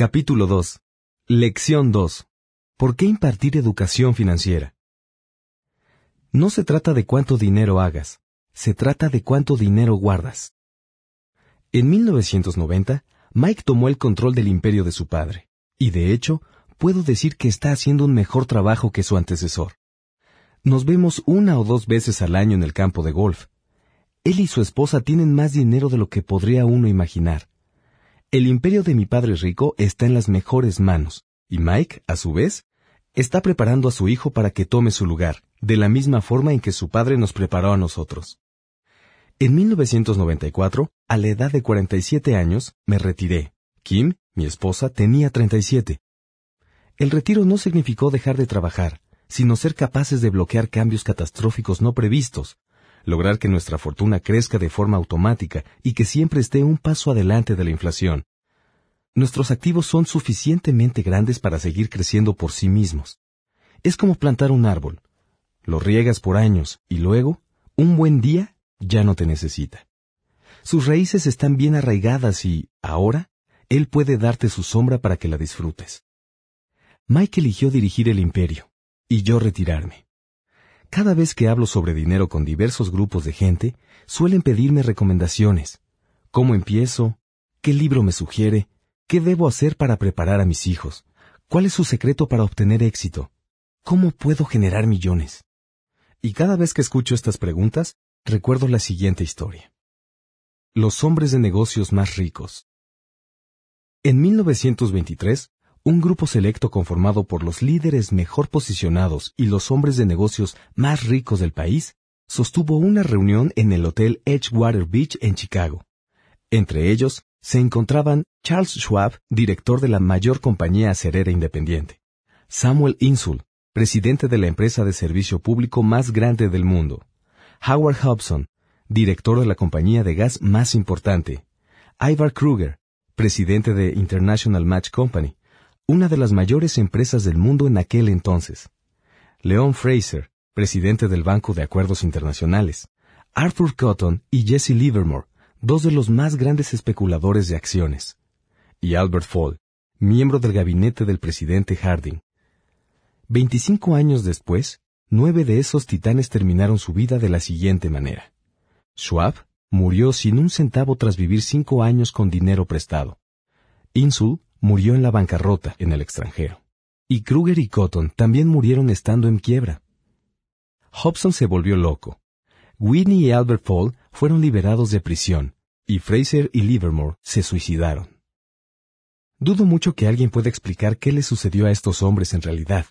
Capítulo 2. Lección 2. ¿Por qué impartir educación financiera? No se trata de cuánto dinero hagas, se trata de cuánto dinero guardas. En 1990, Mike tomó el control del imperio de su padre, y de hecho, puedo decir que está haciendo un mejor trabajo que su antecesor. Nos vemos una o dos veces al año en el campo de golf. Él y su esposa tienen más dinero de lo que podría uno imaginar. El imperio de mi padre rico está en las mejores manos, y Mike, a su vez, está preparando a su hijo para que tome su lugar, de la misma forma en que su padre nos preparó a nosotros. En 1994, a la edad de 47 años, me retiré. Kim, mi esposa, tenía 37. El retiro no significó dejar de trabajar, sino ser capaces de bloquear cambios catastróficos no previstos, lograr que nuestra fortuna crezca de forma automática y que siempre esté un paso adelante de la inflación. Nuestros activos son suficientemente grandes para seguir creciendo por sí mismos. Es como plantar un árbol. Lo riegas por años y luego, un buen día, ya no te necesita. Sus raíces están bien arraigadas y, ahora, él puede darte su sombra para que la disfrutes. Mike eligió dirigir el imperio, y yo retirarme. Cada vez que hablo sobre dinero con diversos grupos de gente, suelen pedirme recomendaciones. ¿Cómo empiezo? ¿Qué libro me sugiere? ¿Qué debo hacer para preparar a mis hijos? ¿Cuál es su secreto para obtener éxito? ¿Cómo puedo generar millones? Y cada vez que escucho estas preguntas, recuerdo la siguiente historia. Los hombres de negocios más ricos. En 1923, un grupo selecto conformado por los líderes mejor posicionados y los hombres de negocios más ricos del país, sostuvo una reunión en el Hotel Edgewater Beach en Chicago. Entre ellos se encontraban Charles Schwab, director de la mayor compañía acerera independiente, Samuel Insull, presidente de la empresa de servicio público más grande del mundo, Howard Hobson, director de la compañía de gas más importante, Ivar Kruger, presidente de International Match Company, una de las mayores empresas del mundo en aquel entonces, Leon Fraser, presidente del Banco de Acuerdos Internacionales, Arthur Cotton y Jesse Livermore, dos de los más grandes especuladores de acciones, y Albert Fall, miembro del gabinete del presidente Harding. Veinticinco años después, nueve de esos titanes terminaron su vida de la siguiente manera. Schwab murió sin un centavo tras vivir cinco años con dinero prestado. Insul murió en la bancarrota en el extranjero. Y Kruger y Cotton también murieron estando en quiebra. Hobson se volvió loco. Whitney y Albert Fall fueron liberados de prisión, y Fraser y Livermore se suicidaron. Dudo mucho que alguien pueda explicar qué le sucedió a estos hombres en realidad.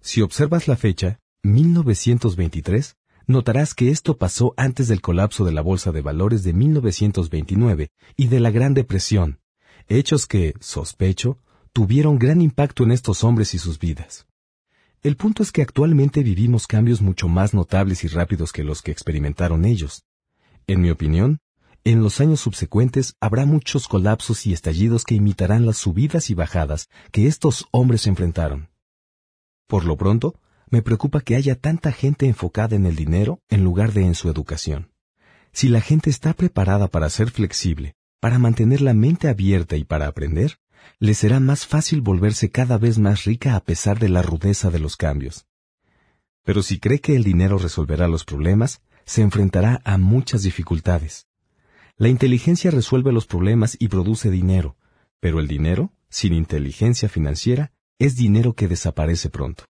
Si observas la fecha, 1923, notarás que esto pasó antes del colapso de la Bolsa de Valores de 1929 y de la Gran Depresión, hechos que, sospecho, tuvieron gran impacto en estos hombres y sus vidas. El punto es que actualmente vivimos cambios mucho más notables y rápidos que los que experimentaron ellos. En mi opinión, en los años subsecuentes habrá muchos colapsos y estallidos que imitarán las subidas y bajadas que estos hombres enfrentaron. Por lo pronto, me preocupa que haya tanta gente enfocada en el dinero en lugar de en su educación. Si la gente está preparada para ser flexible, para mantener la mente abierta y para aprender, le será más fácil volverse cada vez más rica a pesar de la rudeza de los cambios. Pero si cree que el dinero resolverá los problemas, se enfrentará a muchas dificultades. La inteligencia resuelve los problemas y produce dinero, pero el dinero, sin inteligencia financiera, es dinero que desaparece pronto.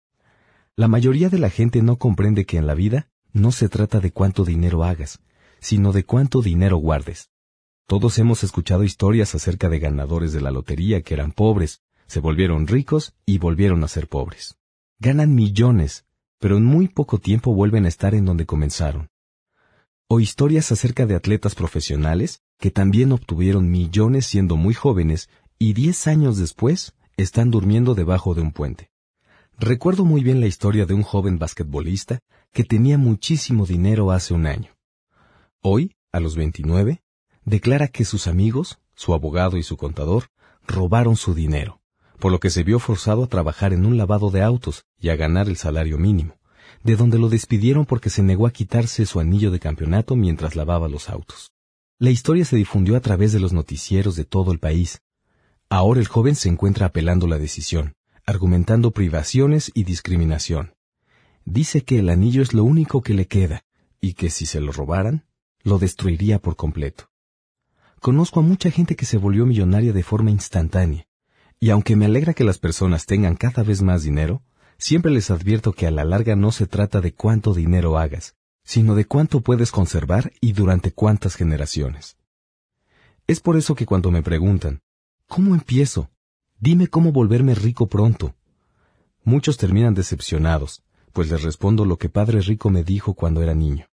La mayoría de la gente no comprende que en la vida no se trata de cuánto dinero hagas, sino de cuánto dinero guardes. Todos hemos escuchado historias acerca de ganadores de la lotería que eran pobres, se volvieron ricos y volvieron a ser pobres. Ganan millones, pero en muy poco tiempo vuelven a estar en donde comenzaron. O historias acerca de atletas profesionales que también obtuvieron millones siendo muy jóvenes y diez años después están durmiendo debajo de un puente. Recuerdo muy bien la historia de un joven basquetbolista que tenía muchísimo dinero hace un año. Hoy, a los 29, declara que sus amigos, su abogado y su contador, robaron su dinero, por lo que se vio forzado a trabajar en un lavado de autos y a ganar el salario mínimo, de donde lo despidieron porque se negó a quitarse su anillo de campeonato mientras lavaba los autos. La historia se difundió a través de los noticieros de todo el país. Ahora el joven se encuentra apelando la decisión, argumentando privaciones y discriminación. Dice que el anillo es lo único que le queda, y que si se lo robaran, lo destruiría por completo. Conozco a mucha gente que se volvió millonaria de forma instantánea, y aunque me alegra que las personas tengan cada vez más dinero, siempre les advierto que a la larga no se trata de cuánto dinero hagas, sino de cuánto puedes conservar y durante cuántas generaciones. Es por eso que cuando me preguntan, ¿cómo empiezo? Dime cómo volverme rico pronto. Muchos terminan decepcionados, pues les respondo lo que Padre Rico me dijo cuando era niño.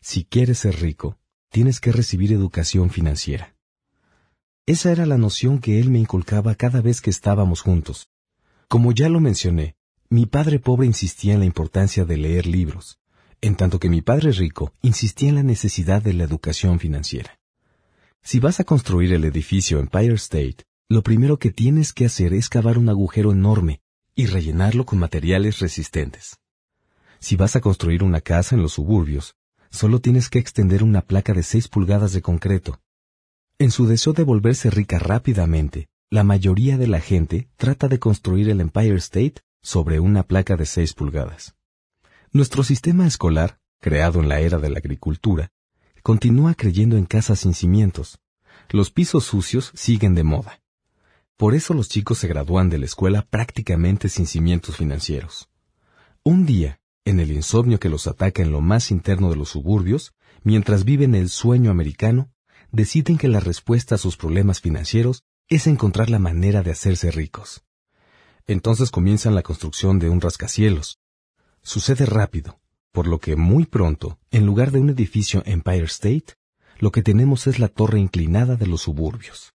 Si quieres ser rico, tienes que recibir educación financiera. Esa era la noción que él me inculcaba cada vez que estábamos juntos. Como ya lo mencioné, mi padre pobre insistía en la importancia de leer libros, en tanto que mi padre rico insistía en la necesidad de la educación financiera. Si vas a construir el edificio Empire State, lo primero que tienes que hacer es cavar un agujero enorme y rellenarlo con materiales resistentes. Si vas a construir una casa en los suburbios, solo tienes que extender una placa de 6 pulgadas de concreto en su deseo de volverse rica rápidamente, la mayoría de la gente trata de construir el Empire State sobre una placa de 6 pulgadas. Nuestro sistema escolar, creado en la era de la agricultura, continúa creyendo en casas sin cimientos. Los pisos sucios siguen de moda. Por eso los chicos se gradúan de la escuela prácticamente sin cimientos financieros. Un día, en el insomnio que los ataca en lo más interno de los suburbios, mientras viven el sueño americano, deciden que la respuesta a sus problemas financieros es encontrar la manera de hacerse ricos. Entonces comienzan la construcción de un rascacielos. Sucede rápido, por lo que muy pronto, en lugar de un edificio Empire State, lo que tenemos es la torre inclinada de los suburbios.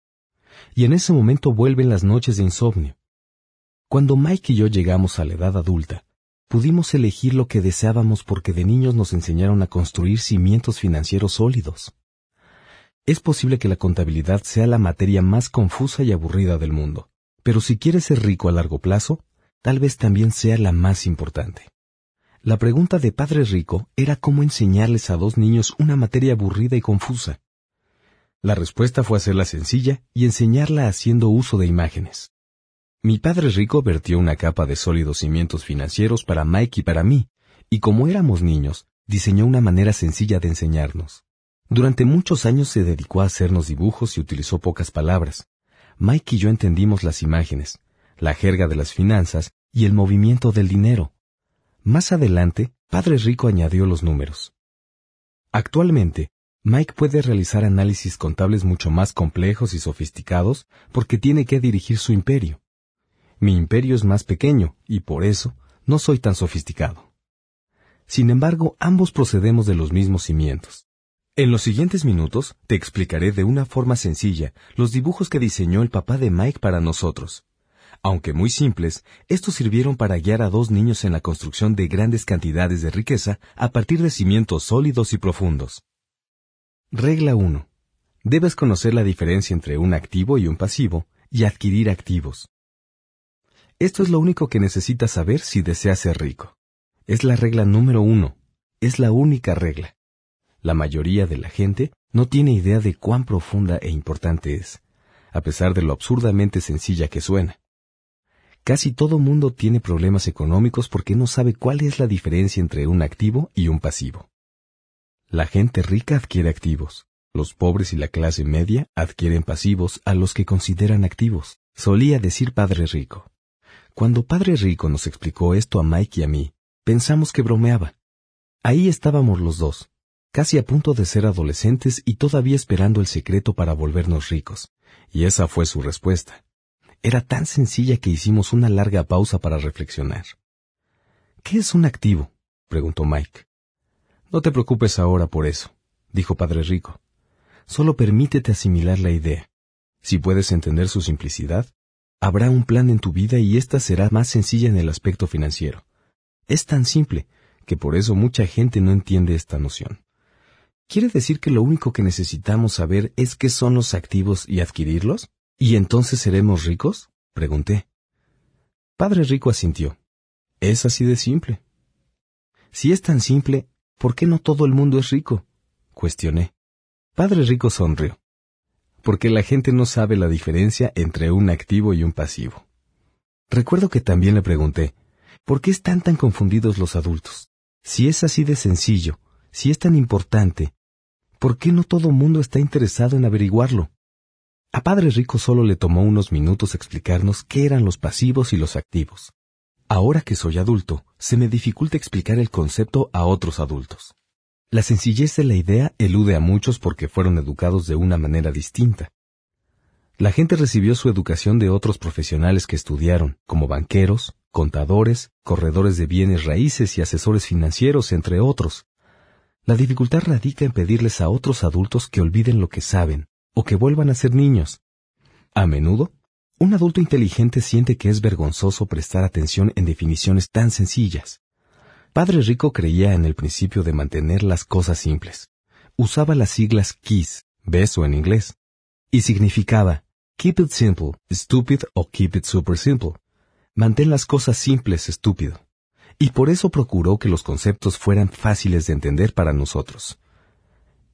Y en ese momento vuelven las noches de insomnio. Cuando Mike y yo llegamos a la edad adulta, pudimos elegir lo que deseábamos porque de niños nos enseñaron a construir cimientos financieros sólidos. Es posible que la contabilidad sea la materia más confusa y aburrida del mundo, pero si quieres ser rico a largo plazo, tal vez también sea la más importante. La pregunta de Padre Rico era cómo enseñarles a dos niños una materia aburrida y confusa. La respuesta fue hacerla sencilla y enseñarla haciendo uso de imágenes. Mi padre rico vertió una capa de sólidos cimientos financieros para Mike y para mí, y como éramos niños, diseñó una manera sencilla de enseñarnos. Durante muchos años se dedicó a hacernos dibujos y utilizó pocas palabras. Mike y yo entendimos las imágenes, la jerga de las finanzas y el movimiento del dinero. Más adelante, Padre Rico añadió los números. Actualmente, Mike puede realizar análisis contables mucho más complejos y sofisticados porque tiene que dirigir su imperio. Mi imperio es más pequeño y por eso no soy tan sofisticado. Sin embargo, ambos procedemos de los mismos cimientos. En los siguientes minutos te explicaré de una forma sencilla los dibujos que diseñó el papá de Mike para nosotros. Aunque muy simples, estos sirvieron para guiar a dos niños en la construcción de grandes cantidades de riqueza a partir de cimientos sólidos y profundos. Regla 1. Debes conocer la diferencia entre un activo y un pasivo y adquirir activos. Esto es lo único que necesitas saber si deseas ser rico. Es la regla número uno. Es la única regla. La mayoría de la gente no tiene idea de cuán profunda e importante es, a pesar de lo absurdamente sencilla que suena. Casi todo mundo tiene problemas económicos porque no sabe cuál es la diferencia entre un activo y un pasivo. La gente rica adquiere activos, los pobres y la clase media adquieren pasivos a los que consideran activos, solía decir Padre Rico. Cuando Padre Rico nos explicó esto a Mike y a mí, pensamos que bromeaba. Ahí estábamos los dos, casi a punto de ser adolescentes y todavía esperando el secreto para volvernos ricos. Y esa fue su respuesta. Era tan sencilla que hicimos una larga pausa para reflexionar. ¿Qué es un activo? preguntó Mike. No te preocupes ahora por eso, dijo Padre Rico. Solo permítete asimilar la idea. Si puedes entender su simplicidad, habrá un plan en tu vida y ésta será más sencilla en el aspecto financiero. Es tan simple que por eso mucha gente no entiende esta noción. ¿Quiere decir que lo único que necesitamos saber es qué son los activos y adquirirlos? ¿Y entonces seremos ricos? pregunté. Padre Rico asintió. Es así de simple. Si es tan simple, ¿por qué no todo el mundo es rico? cuestioné. Padre Rico sonrió. Porque la gente no sabe la diferencia entre un activo y un pasivo. Recuerdo que también le pregunté, ¿por qué están tan confundidos los adultos? Si es así de sencillo, si es tan importante, ¿por qué no todo mundo está interesado en averiguarlo? A Padre Rico solo le tomó unos minutos explicarnos qué eran los pasivos y los activos. Ahora que soy adulto, se me dificulta explicar el concepto a otros adultos. La sencillez de la idea elude a muchos porque fueron educados de una manera distinta. La gente recibió su educación de otros profesionales que estudiaron, como banqueros, contadores, corredores de bienes raíces y asesores financieros, entre otros. La dificultad radica en pedirles a otros adultos que olviden lo que saben, o que vuelvan a ser niños. A menudo, un adulto inteligente siente que es vergonzoso prestar atención en definiciones tan sencillas. Padre Rico creía en el principio de mantener las cosas simples. Usaba las siglas KISS, beso en inglés, y significaba Keep it simple, stupid o keep it super simple. Mantén las cosas simples, estúpido. Y por eso procuró que los conceptos fueran fáciles de entender para nosotros.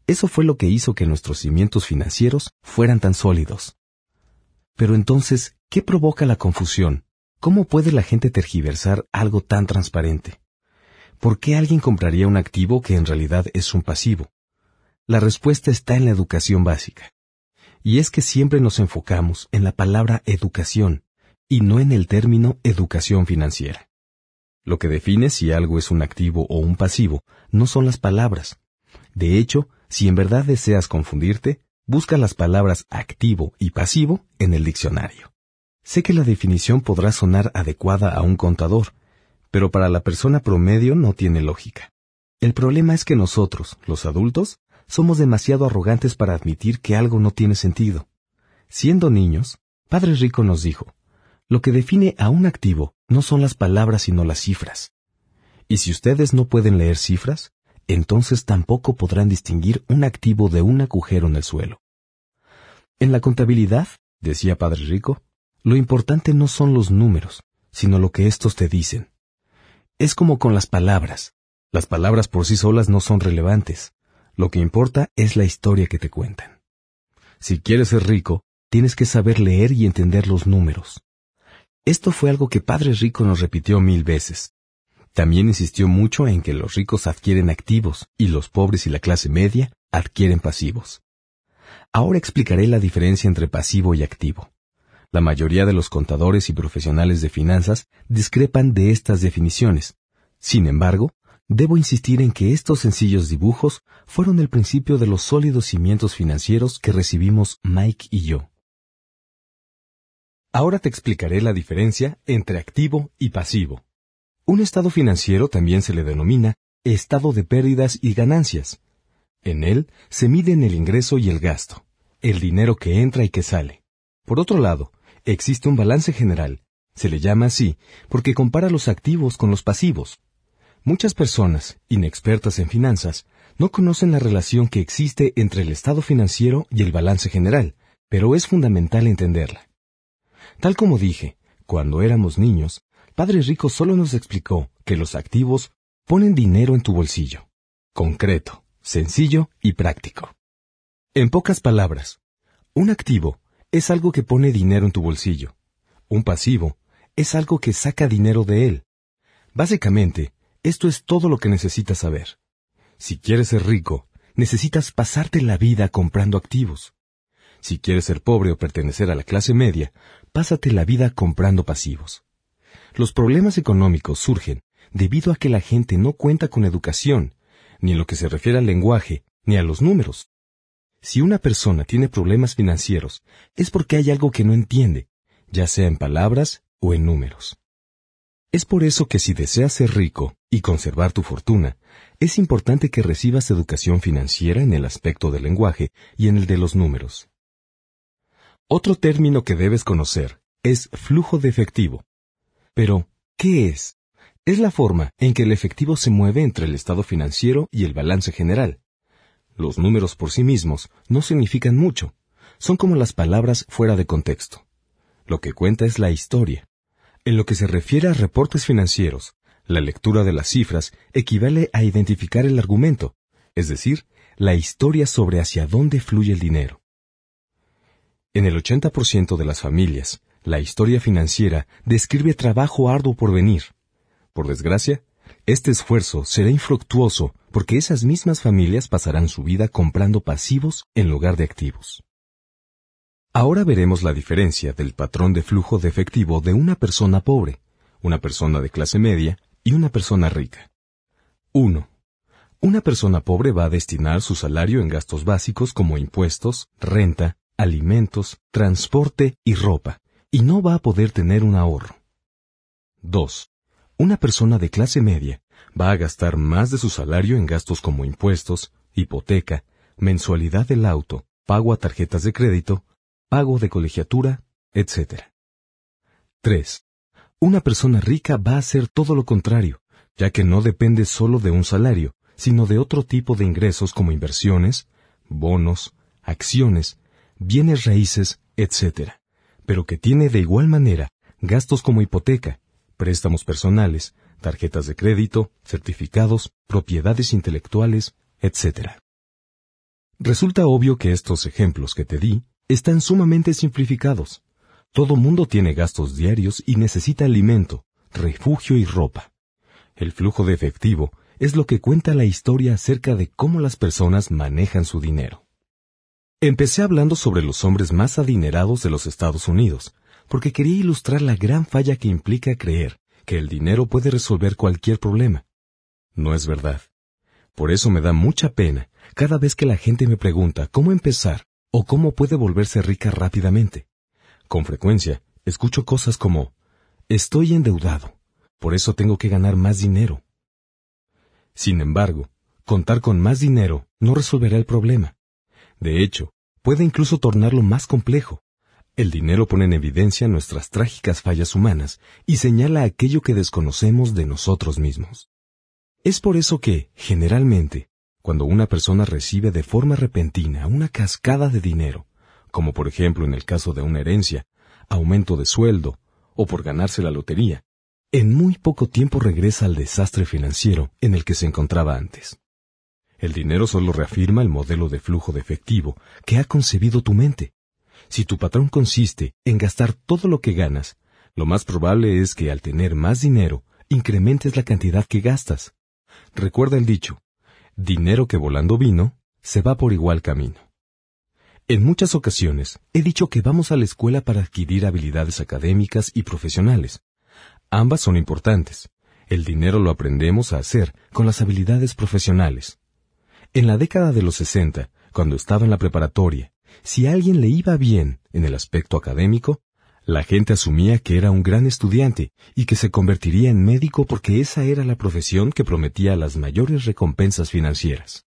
Eso fue lo que hizo que nuestros cimientos financieros fueran tan sólidos. Pero entonces, ¿qué provoca la confusión? ¿Cómo puede la gente tergiversar algo tan transparente? ¿Por qué alguien compraría un activo que en realidad es un pasivo? La respuesta está en la educación básica. Y es que siempre nos enfocamos en la palabra educación y no en el término educación financiera. Lo que define si algo es un activo o un pasivo no son las palabras. De hecho, si en verdad deseas confundirte, busca las palabras activo y pasivo en el diccionario. Sé que la definición podrá sonar adecuada a un contador, pero para la persona promedio no tiene lógica. El problema es que nosotros, los adultos, somos demasiado arrogantes para admitir que algo no tiene sentido. Siendo niños, Padre Rico nos dijo, lo que define a un activo no son las palabras sino las cifras. Y si ustedes no pueden leer cifras, entonces tampoco podrán distinguir un activo de un agujero en el suelo. En la contabilidad, decía Padre Rico, lo importante no son los números, sino lo que éstos te dicen. Es como con las palabras. Las palabras por sí solas no son relevantes. Lo que importa es la historia que te cuentan. Si quieres ser rico, tienes que saber leer y entender los números. Esto fue algo que Padre Rico nos repitió mil veces. También insistió mucho en que los ricos adquieren activos y los pobres y la clase media adquieren pasivos. Ahora explicaré la diferencia entre pasivo y activo. La mayoría de los contadores y profesionales de finanzas discrepan de estas definiciones. Sin embargo, debo insistir en que estos sencillos dibujos fueron el principio de los sólidos cimientos financieros que recibimos Mike y yo. Ahora te explicaré la diferencia entre activo y pasivo. Un estado financiero también se le denomina estado de pérdidas y ganancias. En él se miden el ingreso y el gasto, el dinero que entra y que sale. Por otro lado, existe un balance general. Se le llama así porque compara los activos con los pasivos. Muchas personas, inexpertas en finanzas, no conocen la relación que existe entre el estado financiero y el balance general, pero es fundamental entenderla. Tal como dije, cuando éramos niños, Padre Rico solo nos explicó que los activos ponen dinero en tu bolsillo. Concreto, sencillo y práctico. En pocas palabras, un activo es algo que pone dinero en tu bolsillo. Un pasivo es algo que saca dinero de él. Básicamente, esto es todo lo que necesitas saber. Si quieres ser rico, necesitas pasarte la vida comprando activos. Si quieres ser pobre o pertenecer a la clase media, pásate la vida comprando pasivos. Los problemas económicos surgen debido a que la gente no cuenta con educación, ni en lo que se refiere al lenguaje, ni a los números. Si una persona tiene problemas financieros, es porque hay algo que no entiende, ya sea en palabras o en números. Es por eso que si deseas ser rico y conservar tu fortuna, es importante que recibas educación financiera en el aspecto del lenguaje y en el de los números. Otro término que debes conocer es flujo de efectivo. Pero, ¿qué es? Es la forma en que el efectivo se mueve entre el estado financiero y el balance general. Los números por sí mismos no significan mucho, son como las palabras fuera de contexto. Lo que cuenta es la historia. En lo que se refiere a reportes financieros, la lectura de las cifras equivale a identificar el argumento, es decir, la historia sobre hacia dónde fluye el dinero. En el 80% de las familias, la historia financiera describe trabajo arduo por venir. Por desgracia, este esfuerzo será infructuoso porque esas mismas familias pasarán su vida comprando pasivos en lugar de activos. Ahora veremos la diferencia del patrón de flujo de efectivo de una persona pobre, una persona de clase media y una persona rica. 1. Una persona pobre va a destinar su salario en gastos básicos como impuestos, renta, alimentos, transporte y ropa, y no va a poder tener un ahorro. 2. Una persona de clase media va a gastar más de su salario en gastos como impuestos, hipoteca, mensualidad del auto, pago a tarjetas de crédito, pago de colegiatura, etc. 3. Una persona rica va a hacer todo lo contrario, ya que no depende solo de un salario, sino de otro tipo de ingresos como inversiones, bonos, acciones, bienes raíces, etc., pero que tiene de igual manera gastos como hipoteca, préstamos personales, tarjetas de crédito, certificados, propiedades intelectuales, etc. Resulta obvio que estos ejemplos que te di están sumamente simplificados. Todo mundo tiene gastos diarios y necesita alimento, refugio y ropa. El flujo de efectivo es lo que cuenta la historia acerca de cómo las personas manejan su dinero. Empecé hablando sobre los hombres más adinerados de los Estados Unidos, porque quería ilustrar la gran falla que implica creer que el dinero puede resolver cualquier problema. No es verdad. Por eso me da mucha pena cada vez que la gente me pregunta cómo empezar o cómo puede volverse rica rápidamente. Con frecuencia, escucho cosas como, estoy endeudado, por eso tengo que ganar más dinero. Sin embargo, contar con más dinero no resolverá el problema. De hecho, puede incluso tornarlo más complejo. El dinero pone en evidencia nuestras trágicas fallas humanas y señala aquello que desconocemos de nosotros mismos. Es por eso que, generalmente, cuando una persona recibe de forma repentina una cascada de dinero, como por ejemplo en el caso de una herencia, aumento de sueldo o por ganarse la lotería, en muy poco tiempo regresa al desastre financiero en el que se encontraba antes. El dinero solo reafirma el modelo de flujo de efectivo que ha concebido tu mente. Si tu patrón consiste en gastar todo lo que ganas, lo más probable es que al tener más dinero, incrementes la cantidad que gastas. Recuerda el dicho, dinero que volando vino, se va por igual camino. En muchas ocasiones he dicho que vamos a la escuela para adquirir habilidades académicas y profesionales, Ambas son importantes. El dinero lo aprendemos a hacer con las habilidades profesionales. En la década de los 60, cuando estaba en la preparatoria, si a alguien le iba bien en el aspecto académico, la gente asumía que era un gran estudiante y que se convertiría en médico porque esa era la profesión que prometía las mayores recompensas financieras.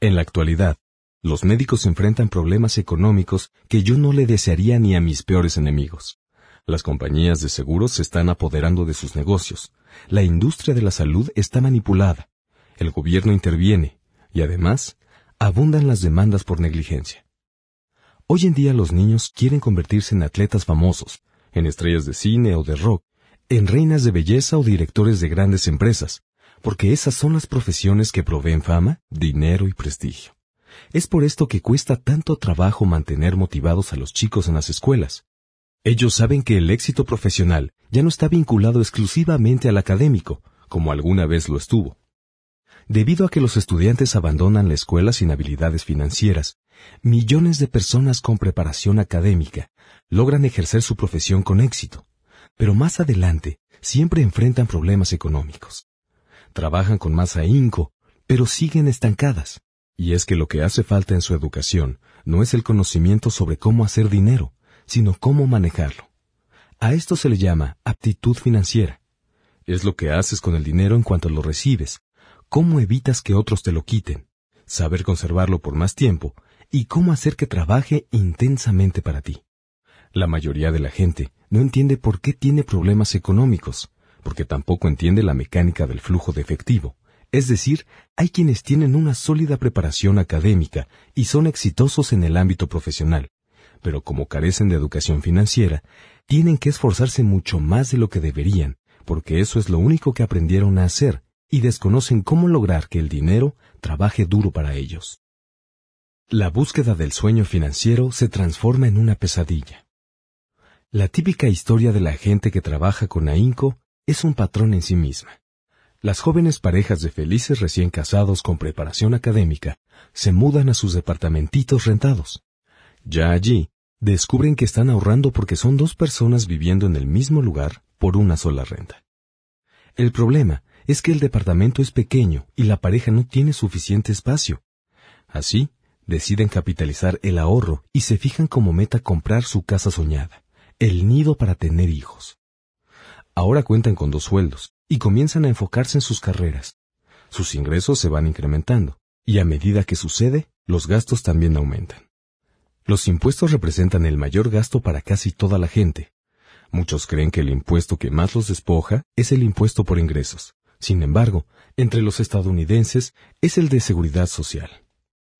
En la actualidad, los médicos enfrentan problemas económicos que yo no le desearía ni a mis peores enemigos. Las compañías de seguros se están apoderando de sus negocios. La industria de la salud está manipulada. El gobierno interviene. Y además, abundan las demandas por negligencia. Hoy en día los niños quieren convertirse en atletas famosos, en estrellas de cine o de rock, en reinas de belleza o directores de grandes empresas, porque esas son las profesiones que proveen fama, dinero y prestigio. Es por esto que cuesta tanto trabajo mantener motivados a los chicos en las escuelas. Ellos saben que el éxito profesional ya no está vinculado exclusivamente al académico, como alguna vez lo estuvo. Debido a que los estudiantes abandonan la escuela sin habilidades financieras, millones de personas con preparación académica logran ejercer su profesión con éxito, pero más adelante siempre enfrentan problemas económicos. Trabajan con más ahínco, pero siguen estancadas. Y es que lo que hace falta en su educación no es el conocimiento sobre cómo hacer dinero, sino cómo manejarlo. A esto se le llama aptitud financiera. Es lo que haces con el dinero en cuanto lo recibes, cómo evitas que otros te lo quiten, saber conservarlo por más tiempo y cómo hacer que trabaje intensamente para ti. La mayoría de la gente no entiende por qué tiene problemas económicos, porque tampoco entiende la mecánica del flujo de efectivo. Es decir, hay quienes tienen una sólida preparación académica y son exitosos en el ámbito profesional, pero como carecen de educación financiera, tienen que esforzarse mucho más de lo que deberían, porque eso es lo único que aprendieron a hacer, y desconocen cómo lograr que el dinero trabaje duro para ellos. La búsqueda del sueño financiero se transforma en una pesadilla. La típica historia de la gente que trabaja con ahínco es un patrón en sí misma. Las jóvenes parejas de felices recién casados con preparación académica se mudan a sus departamentitos rentados. Ya allí, descubren que están ahorrando porque son dos personas viviendo en el mismo lugar por una sola renta. El problema es que el departamento es pequeño y la pareja no tiene suficiente espacio. Así, deciden capitalizar el ahorro y se fijan como meta comprar su casa soñada, el nido para tener hijos. Ahora cuentan con dos sueldos y comienzan a enfocarse en sus carreras. Sus ingresos se van incrementando y a medida que sucede, los gastos también aumentan. Los impuestos representan el mayor gasto para casi toda la gente. Muchos creen que el impuesto que más los despoja es el impuesto por ingresos. Sin embargo, entre los estadounidenses es el de seguridad social.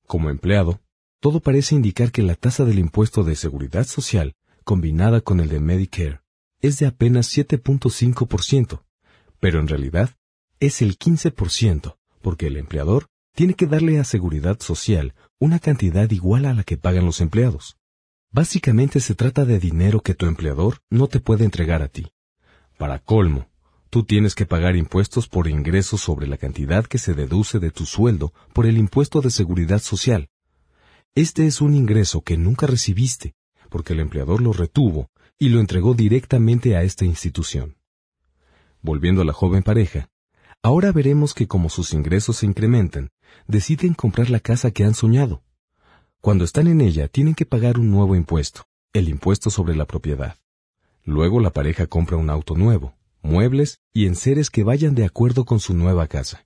Como empleado, todo parece indicar que la tasa del impuesto de seguridad social, combinada con el de Medicare, es de apenas 7.5%, pero en realidad es el 15%, porque el empleador tiene que darle a seguridad social una cantidad igual a la que pagan los empleados. Básicamente se trata de dinero que tu empleador no te puede entregar a ti. Para colmo, tú tienes que pagar impuestos por ingresos sobre la cantidad que se deduce de tu sueldo por el impuesto de seguridad social. Este es un ingreso que nunca recibiste, porque el empleador lo retuvo y lo entregó directamente a esta institución. Volviendo a la joven pareja, ahora veremos que como sus ingresos se incrementan, deciden comprar la casa que han soñado. Cuando están en ella tienen que pagar un nuevo impuesto, el impuesto sobre la propiedad. Luego la pareja compra un auto nuevo, muebles y enseres que vayan de acuerdo con su nueva casa.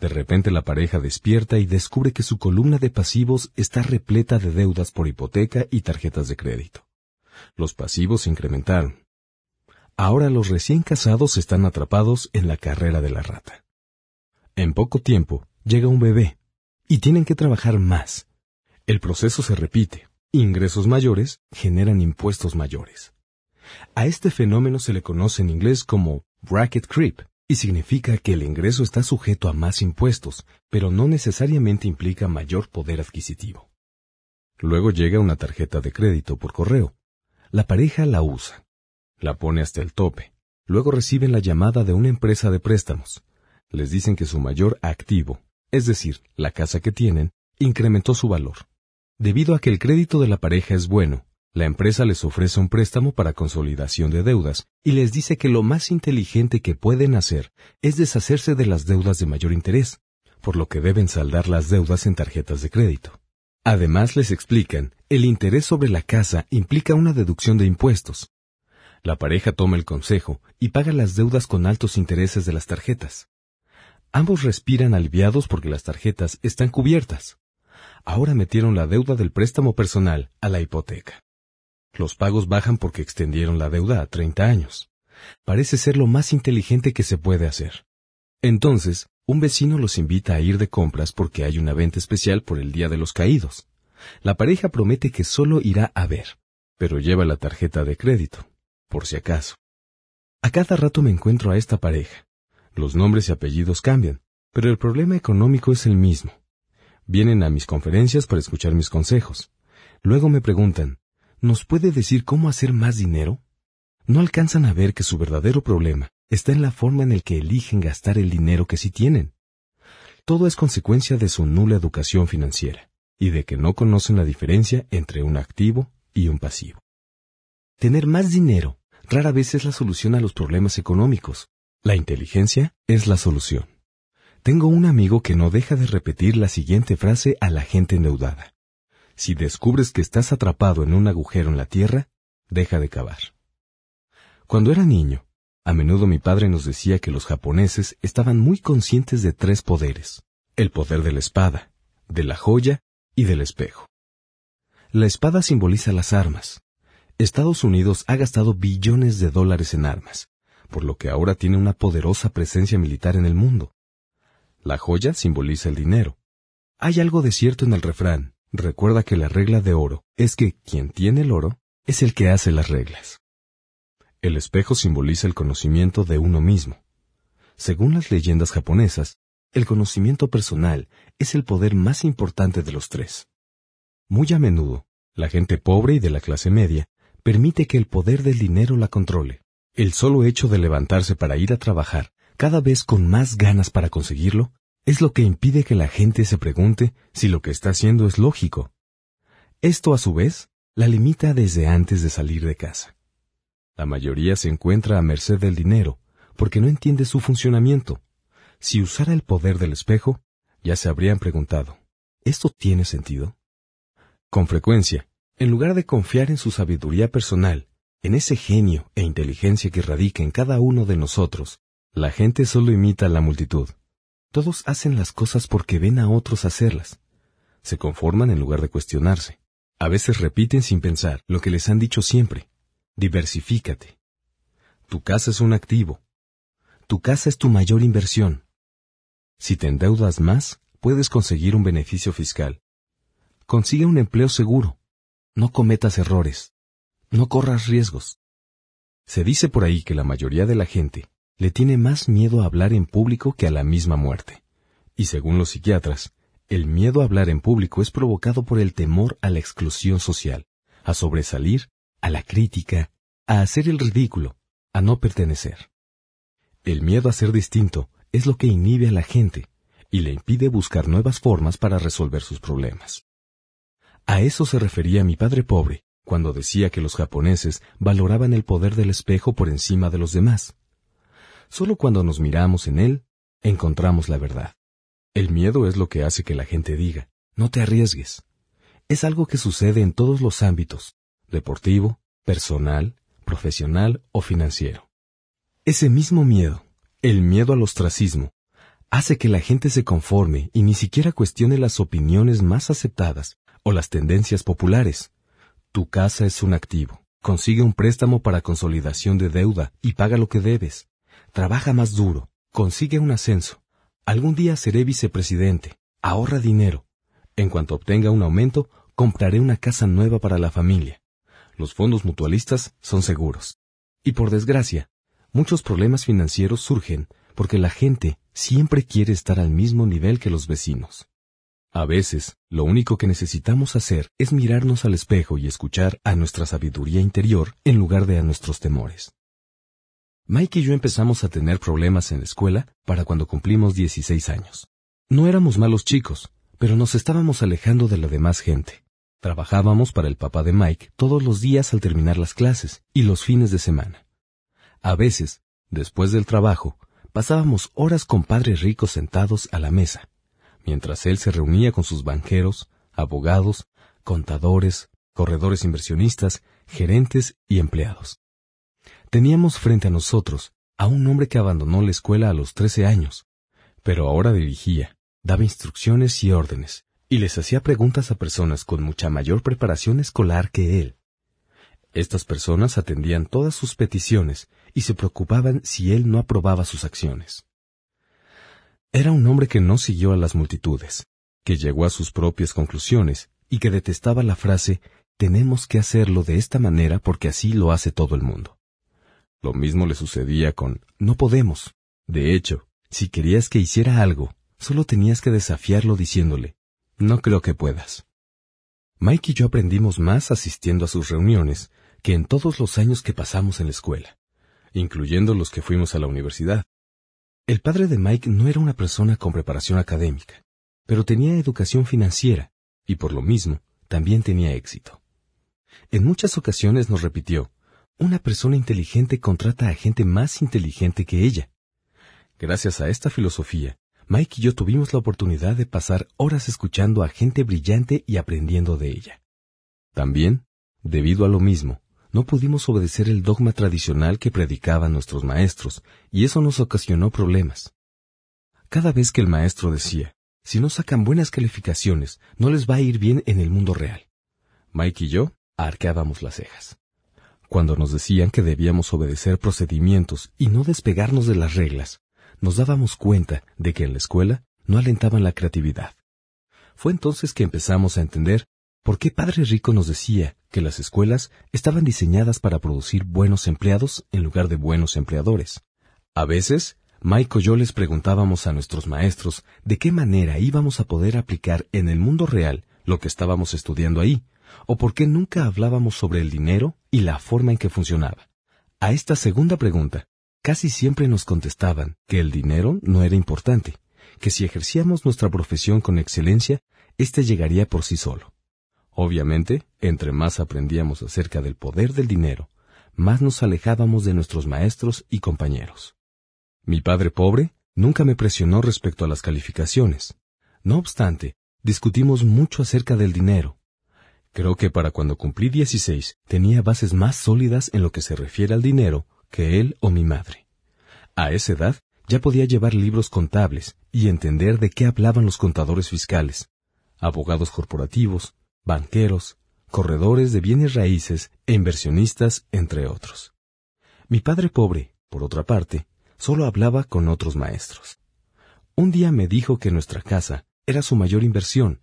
De repente la pareja despierta y descubre que su columna de pasivos está repleta de deudas por hipoteca y tarjetas de crédito. Los pasivos se incrementaron. Ahora los recién casados están atrapados en la carrera de la rata. En poco tiempo, llega un bebé y tienen que trabajar más. El proceso se repite. Ingresos mayores generan impuestos mayores. A este fenómeno se le conoce en inglés como bracket creep y significa que el ingreso está sujeto a más impuestos, pero no necesariamente implica mayor poder adquisitivo. Luego llega una tarjeta de crédito por correo. La pareja la usa. La pone hasta el tope. Luego reciben la llamada de una empresa de préstamos. Les dicen que su mayor activo, es decir, la casa que tienen, incrementó su valor. Debido a que el crédito de la pareja es bueno, la empresa les ofrece un préstamo para consolidación de deudas y les dice que lo más inteligente que pueden hacer es deshacerse de las deudas de mayor interés, por lo que deben saldar las deudas en tarjetas de crédito. Además les explican, el interés sobre la casa implica una deducción de impuestos. La pareja toma el consejo y paga las deudas con altos intereses de las tarjetas. Ambos respiran aliviados porque las tarjetas están cubiertas. Ahora metieron la deuda del préstamo personal a la hipoteca. Los pagos bajan porque extendieron la deuda a 30 años. Parece ser lo más inteligente que se puede hacer. Entonces, un vecino los invita a ir de compras porque hay una venta especial por el Día de los Caídos. La pareja promete que solo irá a ver, pero lleva la tarjeta de crédito, por si acaso. A cada rato me encuentro a esta pareja. Los nombres y apellidos cambian, pero el problema económico es el mismo. Vienen a mis conferencias para escuchar mis consejos. Luego me preguntan, ¿nos puede decir cómo hacer más dinero? No alcanzan a ver que su verdadero problema está en la forma en el que eligen gastar el dinero que sí tienen. Todo es consecuencia de su nula educación financiera y de que no conocen la diferencia entre un activo y un pasivo. Tener más dinero rara vez es la solución a los problemas económicos, la inteligencia es la solución. Tengo un amigo que no deja de repetir la siguiente frase a la gente endeudada. Si descubres que estás atrapado en un agujero en la tierra, deja de cavar. Cuando era niño, a menudo mi padre nos decía que los japoneses estaban muy conscientes de tres poderes, el poder de la espada, de la joya y del espejo. La espada simboliza las armas. Estados Unidos ha gastado billones de dólares en armas, por lo que ahora tiene una poderosa presencia militar en el mundo. La joya simboliza el dinero. Hay algo de cierto en el refrán. Recuerda que la regla de oro es que quien tiene el oro es el que hace las reglas. El espejo simboliza el conocimiento de uno mismo. Según las leyendas japonesas, el conocimiento personal es el poder más importante de los tres. Muy a menudo, la gente pobre y de la clase media permite que el poder del dinero la controle. El solo hecho de levantarse para ir a trabajar, cada vez con más ganas para conseguirlo, es lo que impide que la gente se pregunte si lo que está haciendo es lógico. Esto, a su vez, la limita desde antes de salir de casa. La mayoría se encuentra a merced del dinero, porque no entiende su funcionamiento. Si usara el poder del espejo, ya se habrían preguntado, ¿esto tiene sentido? Con frecuencia, en lugar de confiar en su sabiduría personal, en ese genio e inteligencia que radica en cada uno de nosotros, la gente solo imita a la multitud. Todos hacen las cosas porque ven a otros hacerlas. Se conforman en lugar de cuestionarse. A veces repiten sin pensar lo que les han dicho siempre. Diversifícate. Tu casa es un activo. Tu casa es tu mayor inversión. Si te endeudas más, puedes conseguir un beneficio fiscal. Consigue un empleo seguro. No cometas errores. No corras riesgos. Se dice por ahí que la mayoría de la gente le tiene más miedo a hablar en público que a la misma muerte. Y según los psiquiatras, el miedo a hablar en público es provocado por el temor a la exclusión social, a sobresalir, a la crítica, a hacer el ridículo, a no pertenecer. El miedo a ser distinto es lo que inhibe a la gente y le impide buscar nuevas formas para resolver sus problemas. A eso se refería mi padre pobre cuando decía que los japoneses valoraban el poder del espejo por encima de los demás. Solo cuando nos miramos en él, encontramos la verdad. El miedo es lo que hace que la gente diga, no te arriesgues. Es algo que sucede en todos los ámbitos, deportivo, personal, profesional o financiero. Ese mismo miedo, el miedo al ostracismo, hace que la gente se conforme y ni siquiera cuestione las opiniones más aceptadas o las tendencias populares. Tu casa es un activo. Consigue un préstamo para consolidación de deuda y paga lo que debes. Trabaja más duro, consigue un ascenso. Algún día seré vicepresidente. Ahorra dinero. En cuanto obtenga un aumento, compraré una casa nueva para la familia. Los fondos mutualistas son seguros. Y por desgracia, muchos problemas financieros surgen porque la gente siempre quiere estar al mismo nivel que los vecinos. A veces, lo único que necesitamos hacer es mirarnos al espejo y escuchar a nuestra sabiduría interior en lugar de a nuestros temores. Mike y yo empezamos a tener problemas en la escuela para cuando cumplimos 16 años. No éramos malos chicos, pero nos estábamos alejando de la demás gente. Trabajábamos para el papá de Mike todos los días al terminar las clases y los fines de semana. A veces, después del trabajo, pasábamos horas con padres ricos sentados a la mesa, mientras él se reunía con sus banqueros, abogados, contadores, corredores inversionistas, gerentes y empleados. Teníamos frente a nosotros a un hombre que abandonó la escuela a los trece años, pero ahora dirigía, daba instrucciones y órdenes, y les hacía preguntas a personas con mucha mayor preparación escolar que él. Estas personas atendían todas sus peticiones y se preocupaban si él no aprobaba sus acciones. Era un hombre que no siguió a las multitudes, que llegó a sus propias conclusiones y que detestaba la frase tenemos que hacerlo de esta manera porque así lo hace todo el mundo. Lo mismo le sucedía con no podemos. De hecho, si querías que hiciera algo, solo tenías que desafiarlo diciéndole no creo que puedas. Mike y yo aprendimos más asistiendo a sus reuniones que en todos los años que pasamos en la escuela, incluyendo los que fuimos a la universidad. El padre de Mike no era una persona con preparación académica, pero tenía educación financiera y por lo mismo también tenía éxito. En muchas ocasiones nos repitió, una persona inteligente contrata a gente más inteligente que ella. Gracias a esta filosofía, Mike y yo tuvimos la oportunidad de pasar horas escuchando a gente brillante y aprendiendo de ella. También, debido a lo mismo, no pudimos obedecer el dogma tradicional que predicaban nuestros maestros, y eso nos ocasionó problemas. Cada vez que el maestro decía, si no sacan buenas calificaciones, no les va a ir bien en el mundo real. Mike y yo arqueábamos las cejas cuando nos decían que debíamos obedecer procedimientos y no despegarnos de las reglas, nos dábamos cuenta de que en la escuela no alentaban la creatividad. Fue entonces que empezamos a entender por qué Padre Rico nos decía que las escuelas estaban diseñadas para producir buenos empleados en lugar de buenos empleadores. A veces, Mike y yo les preguntábamos a nuestros maestros de qué manera íbamos a poder aplicar en el mundo real lo que estábamos estudiando ahí, o por qué nunca hablábamos sobre el dinero y la forma en que funcionaba. A esta segunda pregunta, casi siempre nos contestaban que el dinero no era importante, que si ejercíamos nuestra profesión con excelencia, éste llegaría por sí solo. Obviamente, entre más aprendíamos acerca del poder del dinero, más nos alejábamos de nuestros maestros y compañeros. Mi padre pobre nunca me presionó respecto a las calificaciones. No obstante, discutimos mucho acerca del dinero. Creo que para cuando cumplí 16 tenía bases más sólidas en lo que se refiere al dinero que él o mi madre. A esa edad ya podía llevar libros contables y entender de qué hablaban los contadores fiscales, abogados corporativos, banqueros, corredores de bienes raíces e inversionistas, entre otros. Mi padre pobre, por otra parte, solo hablaba con otros maestros. Un día me dijo que nuestra casa era su mayor inversión,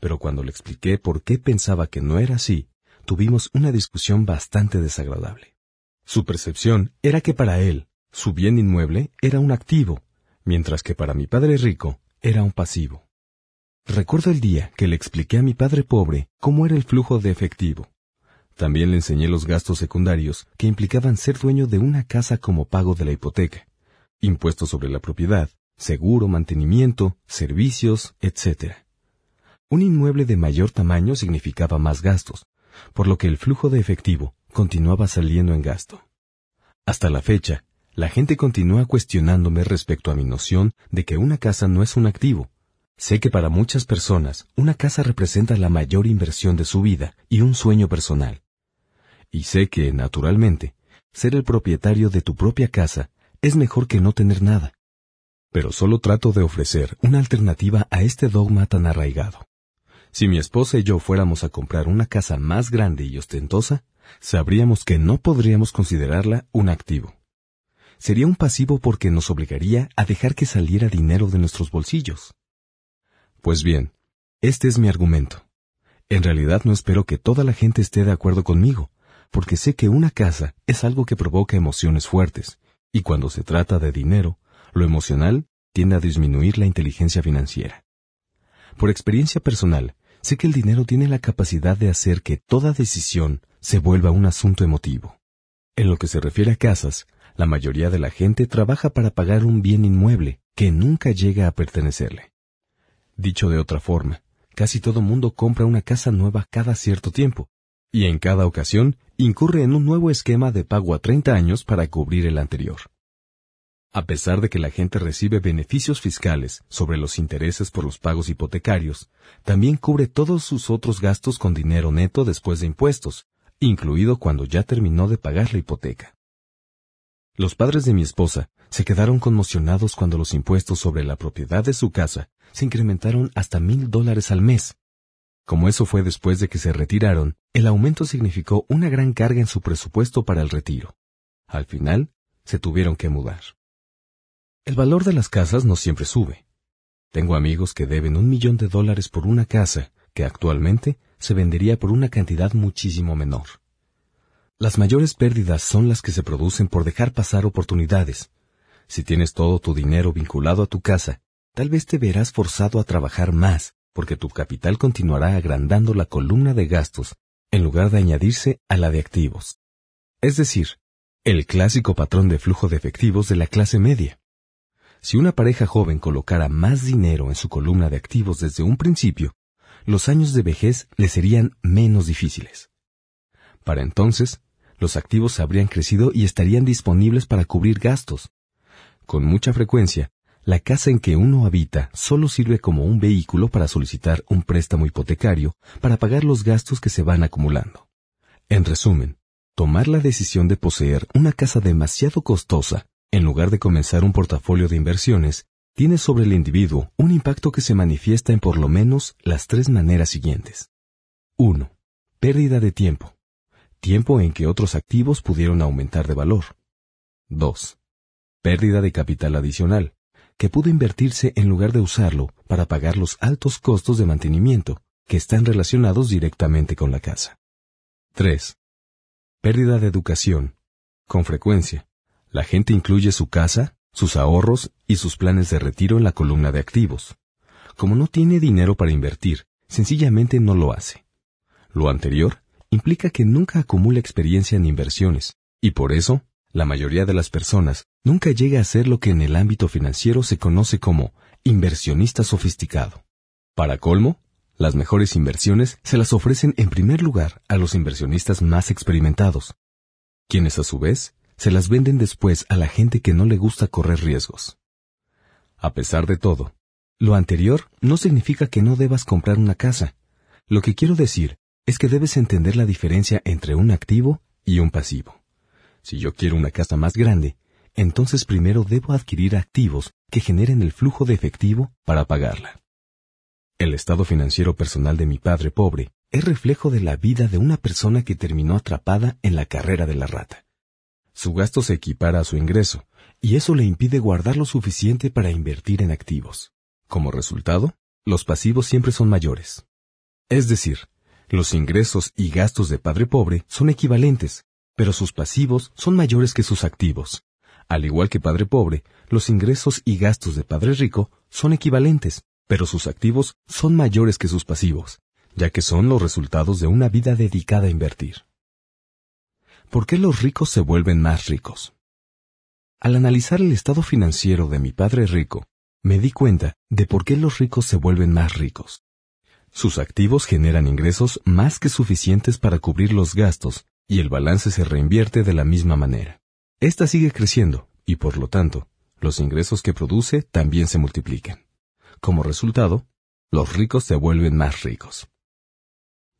pero cuando le expliqué por qué pensaba que no era así, tuvimos una discusión bastante desagradable. Su percepción era que para él, su bien inmueble era un activo, mientras que para mi padre rico era un pasivo. Recuerdo el día que le expliqué a mi padre pobre cómo era el flujo de efectivo. También le enseñé los gastos secundarios que implicaban ser dueño de una casa como pago de la hipoteca, impuestos sobre la propiedad, seguro, mantenimiento, servicios, etc. Un inmueble de mayor tamaño significaba más gastos, por lo que el flujo de efectivo continuaba saliendo en gasto. Hasta la fecha, la gente continúa cuestionándome respecto a mi noción de que una casa no es un activo, Sé que para muchas personas una casa representa la mayor inversión de su vida y un sueño personal. Y sé que, naturalmente, ser el propietario de tu propia casa es mejor que no tener nada. Pero solo trato de ofrecer una alternativa a este dogma tan arraigado. Si mi esposa y yo fuéramos a comprar una casa más grande y ostentosa, sabríamos que no podríamos considerarla un activo. Sería un pasivo porque nos obligaría a dejar que saliera dinero de nuestros bolsillos. Pues bien, este es mi argumento. En realidad no espero que toda la gente esté de acuerdo conmigo, porque sé que una casa es algo que provoca emociones fuertes, y cuando se trata de dinero, lo emocional tiende a disminuir la inteligencia financiera. Por experiencia personal, sé que el dinero tiene la capacidad de hacer que toda decisión se vuelva un asunto emotivo. En lo que se refiere a casas, la mayoría de la gente trabaja para pagar un bien inmueble que nunca llega a pertenecerle. Dicho de otra forma, casi todo mundo compra una casa nueva cada cierto tiempo, y en cada ocasión incurre en un nuevo esquema de pago a 30 años para cubrir el anterior. A pesar de que la gente recibe beneficios fiscales sobre los intereses por los pagos hipotecarios, también cubre todos sus otros gastos con dinero neto después de impuestos, incluido cuando ya terminó de pagar la hipoteca. Los padres de mi esposa se quedaron conmocionados cuando los impuestos sobre la propiedad de su casa se incrementaron hasta mil dólares al mes. Como eso fue después de que se retiraron, el aumento significó una gran carga en su presupuesto para el retiro. Al final, se tuvieron que mudar. El valor de las casas no siempre sube. Tengo amigos que deben un millón de dólares por una casa que actualmente se vendería por una cantidad muchísimo menor. Las mayores pérdidas son las que se producen por dejar pasar oportunidades. Si tienes todo tu dinero vinculado a tu casa tal vez te verás forzado a trabajar más, porque tu capital continuará agrandando la columna de gastos en lugar de añadirse a la de activos. Es decir, el clásico patrón de flujo de efectivos de la clase media. Si una pareja joven colocara más dinero en su columna de activos desde un principio, los años de vejez le serían menos difíciles. Para entonces, los activos habrían crecido y estarían disponibles para cubrir gastos. Con mucha frecuencia, la casa en que uno habita solo sirve como un vehículo para solicitar un préstamo hipotecario para pagar los gastos que se van acumulando. En resumen, tomar la decisión de poseer una casa demasiado costosa, en lugar de comenzar un portafolio de inversiones, tiene sobre el individuo un impacto que se manifiesta en por lo menos las tres maneras siguientes. 1. Pérdida de tiempo. Tiempo en que otros activos pudieron aumentar de valor. 2. Pérdida de capital adicional que pudo invertirse en lugar de usarlo para pagar los altos costos de mantenimiento que están relacionados directamente con la casa. 3. Pérdida de educación. Con frecuencia, la gente incluye su casa, sus ahorros y sus planes de retiro en la columna de activos. Como no tiene dinero para invertir, sencillamente no lo hace. Lo anterior implica que nunca acumula experiencia en inversiones, y por eso, la mayoría de las personas nunca llega a ser lo que en el ámbito financiero se conoce como inversionista sofisticado. Para colmo, las mejores inversiones se las ofrecen en primer lugar a los inversionistas más experimentados, quienes a su vez se las venden después a la gente que no le gusta correr riesgos. A pesar de todo, lo anterior no significa que no debas comprar una casa. Lo que quiero decir es que debes entender la diferencia entre un activo y un pasivo. Si yo quiero una casa más grande, entonces primero debo adquirir activos que generen el flujo de efectivo para pagarla. El estado financiero personal de mi padre pobre es reflejo de la vida de una persona que terminó atrapada en la carrera de la rata. Su gasto se equipara a su ingreso, y eso le impide guardar lo suficiente para invertir en activos. Como resultado, los pasivos siempre son mayores. Es decir, los ingresos y gastos de padre pobre son equivalentes, pero sus pasivos son mayores que sus activos. Al igual que padre pobre, los ingresos y gastos de padre rico son equivalentes, pero sus activos son mayores que sus pasivos, ya que son los resultados de una vida dedicada a invertir. ¿Por qué los ricos se vuelven más ricos? Al analizar el estado financiero de mi padre rico, me di cuenta de por qué los ricos se vuelven más ricos. Sus activos generan ingresos más que suficientes para cubrir los gastos y el balance se reinvierte de la misma manera. Esta sigue creciendo y por lo tanto, los ingresos que produce también se multiplican. Como resultado, los ricos se vuelven más ricos.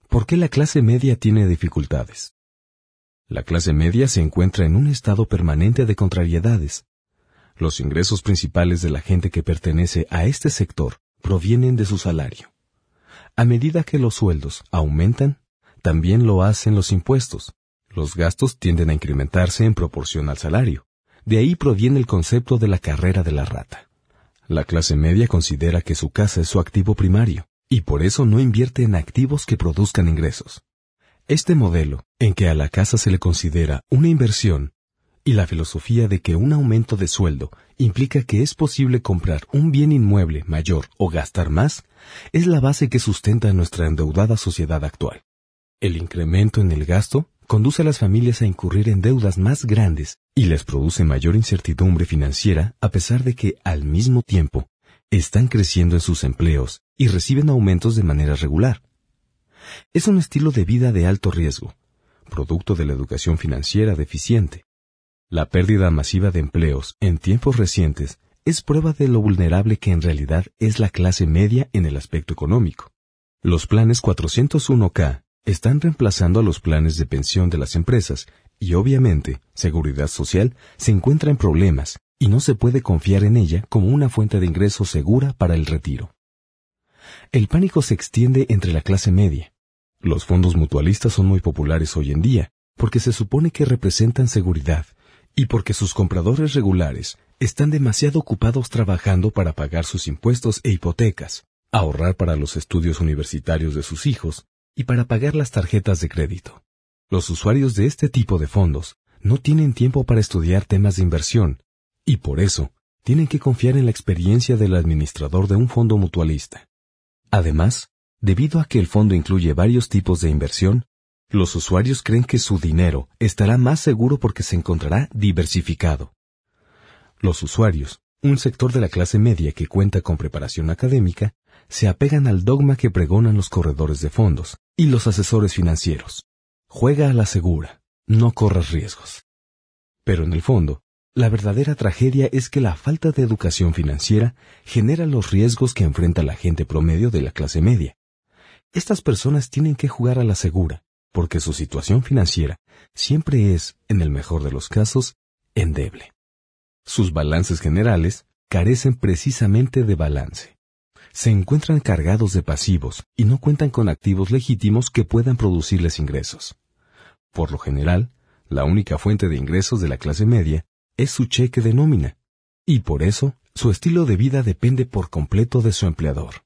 ¿Por qué la clase media tiene dificultades? La clase media se encuentra en un estado permanente de contrariedades. Los ingresos principales de la gente que pertenece a este sector provienen de su salario. A medida que los sueldos aumentan, también lo hacen los impuestos. Los gastos tienden a incrementarse en proporción al salario. De ahí proviene el concepto de la carrera de la rata. La clase media considera que su casa es su activo primario, y por eso no invierte en activos que produzcan ingresos. Este modelo, en que a la casa se le considera una inversión, y la filosofía de que un aumento de sueldo implica que es posible comprar un bien inmueble mayor o gastar más, es la base que sustenta nuestra endeudada sociedad actual. El incremento en el gasto conduce a las familias a incurrir en deudas más grandes y les produce mayor incertidumbre financiera a pesar de que, al mismo tiempo, están creciendo en sus empleos y reciben aumentos de manera regular. Es un estilo de vida de alto riesgo, producto de la educación financiera deficiente. La pérdida masiva de empleos en tiempos recientes es prueba de lo vulnerable que en realidad es la clase media en el aspecto económico. Los planes 401k están reemplazando a los planes de pensión de las empresas y obviamente Seguridad Social se encuentra en problemas y no se puede confiar en ella como una fuente de ingreso segura para el retiro. El pánico se extiende entre la clase media. Los fondos mutualistas son muy populares hoy en día porque se supone que representan seguridad y porque sus compradores regulares están demasiado ocupados trabajando para pagar sus impuestos e hipotecas, ahorrar para los estudios universitarios de sus hijos y para pagar las tarjetas de crédito. Los usuarios de este tipo de fondos no tienen tiempo para estudiar temas de inversión y por eso tienen que confiar en la experiencia del administrador de un fondo mutualista. Además, debido a que el fondo incluye varios tipos de inversión, los usuarios creen que su dinero estará más seguro porque se encontrará diversificado. Los usuarios, un sector de la clase media que cuenta con preparación académica, se apegan al dogma que pregonan los corredores de fondos y los asesores financieros. Juega a la segura, no corras riesgos. Pero en el fondo, la verdadera tragedia es que la falta de educación financiera genera los riesgos que enfrenta la gente promedio de la clase media. Estas personas tienen que jugar a la segura, porque su situación financiera siempre es, en el mejor de los casos, endeble. Sus balances generales carecen precisamente de balance se encuentran cargados de pasivos y no cuentan con activos legítimos que puedan producirles ingresos. Por lo general, la única fuente de ingresos de la clase media es su cheque de nómina, y por eso su estilo de vida depende por completo de su empleador.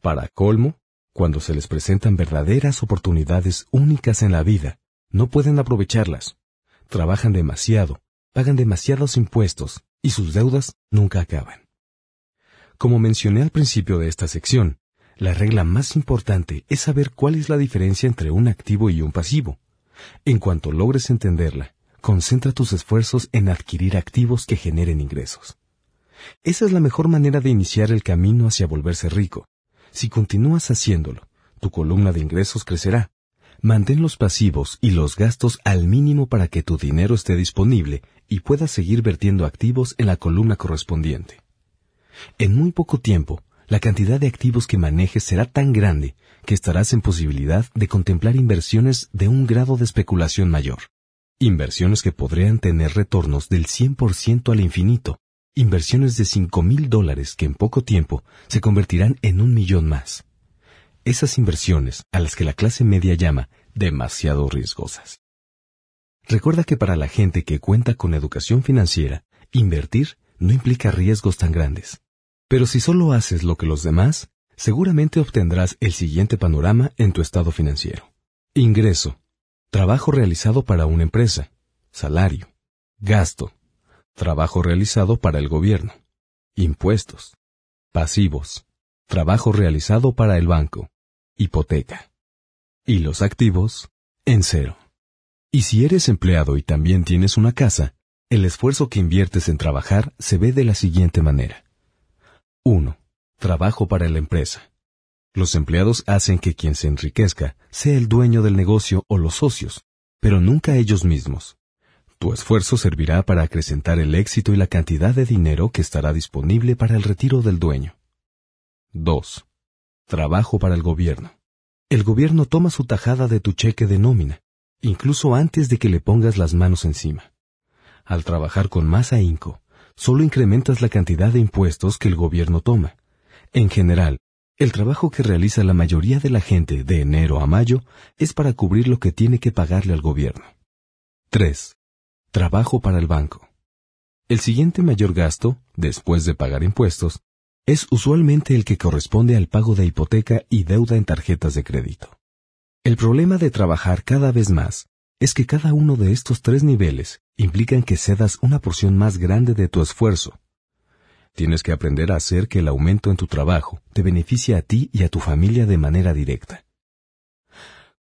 Para colmo, cuando se les presentan verdaderas oportunidades únicas en la vida, no pueden aprovecharlas. Trabajan demasiado, pagan demasiados impuestos y sus deudas nunca acaban. Como mencioné al principio de esta sección, La regla más importante es saber cuál es la diferencia entre un activo y un pasivo. En cuanto logres entenderla, concentra tus esfuerzos en adquirir activos que generen ingresos. Esa es la mejor manera de iniciar el camino hacia volverse rico. Si continúas haciéndolo, tu columna de ingresos crecerá. Mantén los pasivos y los gastos al mínimo para que tu dinero esté disponible y puedas seguir vertiendo activos en la columna correspondiente. En muy poco tiempo, la cantidad de activos que manejes será tan grande que estarás en posibilidad de contemplar inversiones de un grado de especulación mayor. Inversiones que podrían tener retornos del 100% al infinito. Inversiones de 5 mil dólares que en poco tiempo se convertirán en un millón más. Esas inversiones a las que la clase media llama demasiado riesgosas. Recuerda que para la gente que cuenta con educación financiera, invertir no implica riesgos tan grandes. Pero si solo haces lo que los demás, seguramente obtendrás el siguiente panorama en tu estado financiero. Ingreso. Trabajo realizado para una empresa. Salario. Gasto. Trabajo realizado para el gobierno. Impuestos. Pasivos. Trabajo realizado para el banco. Hipoteca. Y los activos, en cero. Y si eres empleado y también tienes una casa, el esfuerzo que inviertes en trabajar se ve de la siguiente manera. 1. Trabajo para la empresa. Los empleados hacen que quien se enriquezca sea el dueño del negocio o los socios, pero nunca ellos mismos. Tu esfuerzo servirá para acrecentar el éxito y la cantidad de dinero que estará disponible para el retiro del dueño. 2. Trabajo para el gobierno. El gobierno toma su tajada de tu cheque de nómina, incluso antes de que le pongas las manos encima. Al trabajar con más ahínco, solo incrementas la cantidad de impuestos que el gobierno toma. En general, el trabajo que realiza la mayoría de la gente de enero a mayo es para cubrir lo que tiene que pagarle al gobierno. 3. Trabajo para el banco. El siguiente mayor gasto, después de pagar impuestos, es usualmente el que corresponde al pago de hipoteca y deuda en tarjetas de crédito. El problema de trabajar cada vez más es que cada uno de estos tres niveles implican que cedas una porción más grande de tu esfuerzo. Tienes que aprender a hacer que el aumento en tu trabajo te beneficie a ti y a tu familia de manera directa.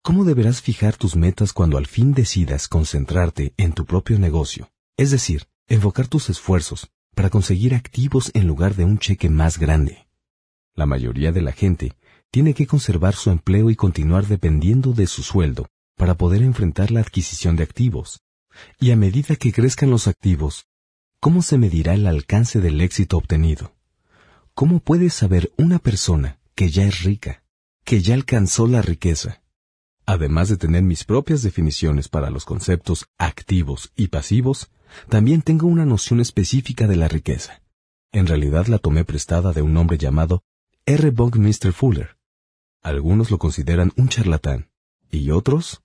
¿Cómo deberás fijar tus metas cuando al fin decidas concentrarte en tu propio negocio? Es decir, enfocar tus esfuerzos para conseguir activos en lugar de un cheque más grande. La mayoría de la gente tiene que conservar su empleo y continuar dependiendo de su sueldo para poder enfrentar la adquisición de activos. Y a medida que crezcan los activos, ¿cómo se medirá el alcance del éxito obtenido? ¿Cómo puede saber una persona que ya es rica, que ya alcanzó la riqueza? Además de tener mis propias definiciones para los conceptos activos y pasivos, también tengo una noción específica de la riqueza. En realidad la tomé prestada de un hombre llamado R. Buckminster Fuller. Algunos lo consideran un charlatán y otros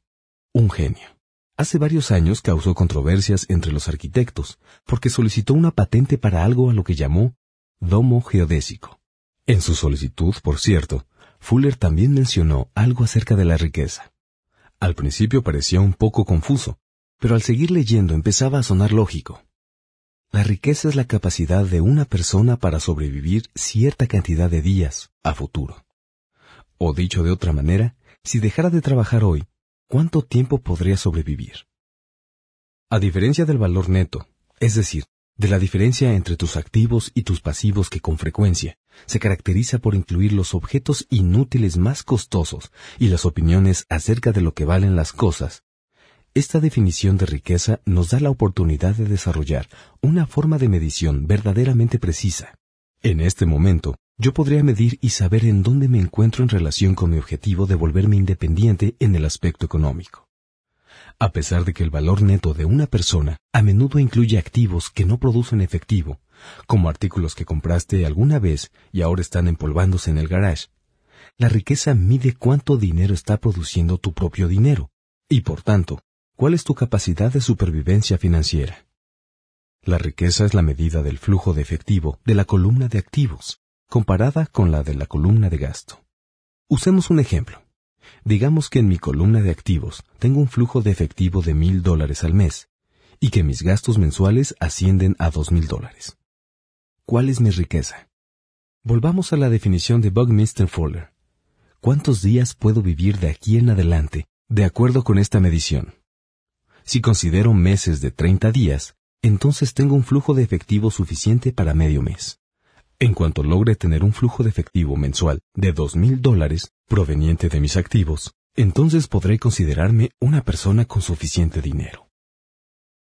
un genio. Hace varios años causó controversias entre los arquitectos porque solicitó una patente para algo a lo que llamó domo geodésico. En su solicitud, por cierto, Fuller también mencionó algo acerca de la riqueza. Al principio parecía un poco confuso, pero al seguir leyendo empezaba a sonar lógico. La riqueza es la capacidad de una persona para sobrevivir cierta cantidad de días a futuro. O dicho de otra manera, si dejara de trabajar hoy, ¿cuánto tiempo podría sobrevivir? A diferencia del valor neto, es decir, de la diferencia entre tus activos y tus pasivos que con frecuencia se caracteriza por incluir los objetos inútiles más costosos y las opiniones acerca de lo que valen las cosas, esta definición de riqueza nos da la oportunidad de desarrollar una forma de medición verdaderamente precisa. En este momento, yo podría medir y saber en dónde me encuentro en relación con mi objetivo de volverme independiente en el aspecto económico. A pesar de que el valor neto de una persona a menudo incluye activos que no producen efectivo, como artículos que compraste alguna vez y ahora están empolvándose en el garage, la riqueza mide cuánto dinero está produciendo tu propio dinero, y por tanto, cuál es tu capacidad de supervivencia financiera. La riqueza es la medida del flujo de efectivo de la columna de activos, comparada con la de la columna de gasto. Usemos un ejemplo. Digamos que en mi columna de activos tengo un flujo de efectivo de mil dólares al mes y que mis gastos mensuales ascienden a dos mil dólares. ¿Cuál es mi riqueza? Volvamos a la definición de Buckminster Fuller. cuántos días puedo vivir de aquí en adelante, de acuerdo con esta medición. Si considero meses de 30 días, entonces tengo un flujo de efectivo suficiente para medio mes. En cuanto logre tener un flujo de efectivo mensual de dos mil dólares proveniente de mis activos, entonces podré considerarme una persona con suficiente dinero.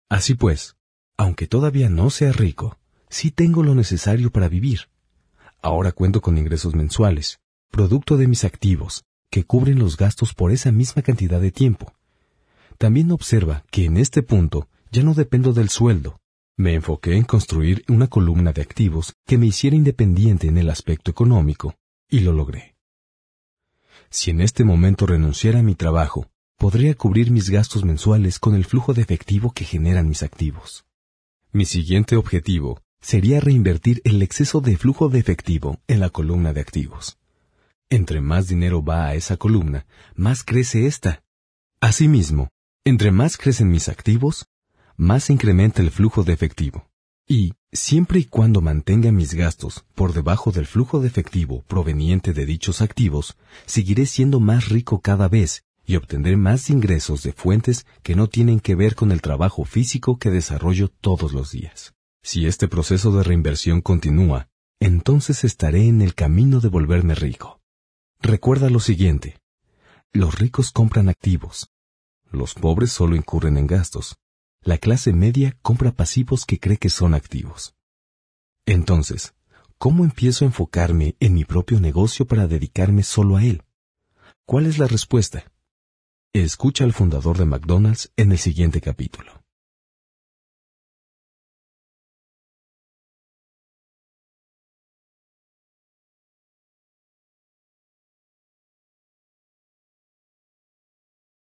Así pues, aunque todavía no sea rico, sí tengo lo necesario para vivir. Ahora cuento con ingresos mensuales, producto de mis activos, que cubren los gastos por esa misma cantidad de tiempo. También observa que en este punto ya no dependo del sueldo. Me enfoqué en construir una columna de activos que me hiciera independiente en el aspecto económico, y lo logré. Si en este momento renunciara a mi trabajo, podría cubrir mis gastos mensuales con el flujo de efectivo que generan mis activos. Mi siguiente objetivo sería reinvertir el exceso de flujo de efectivo en la columna de activos. Entre más dinero va a esa columna, más crece esta. Asimismo, entre más crecen mis activos, más incrementa el flujo de efectivo. Y, siempre y cuando mantenga mis gastos por debajo del flujo de efectivo proveniente de dichos activos, seguiré siendo más rico cada vez y obtendré más ingresos de fuentes que no tienen que ver con el trabajo físico que desarrollo todos los días. Si este proceso de reinversión continúa, entonces estaré en el camino de volverme rico. Recuerda lo siguiente. Los ricos compran activos. Los pobres solo incurren en gastos la clase media compra pasivos que cree que son activos. Entonces, ¿cómo empiezo a enfocarme en mi propio negocio para dedicarme solo a él? ¿Cuál es la respuesta? Escucha al fundador de McDonald's en el siguiente capítulo.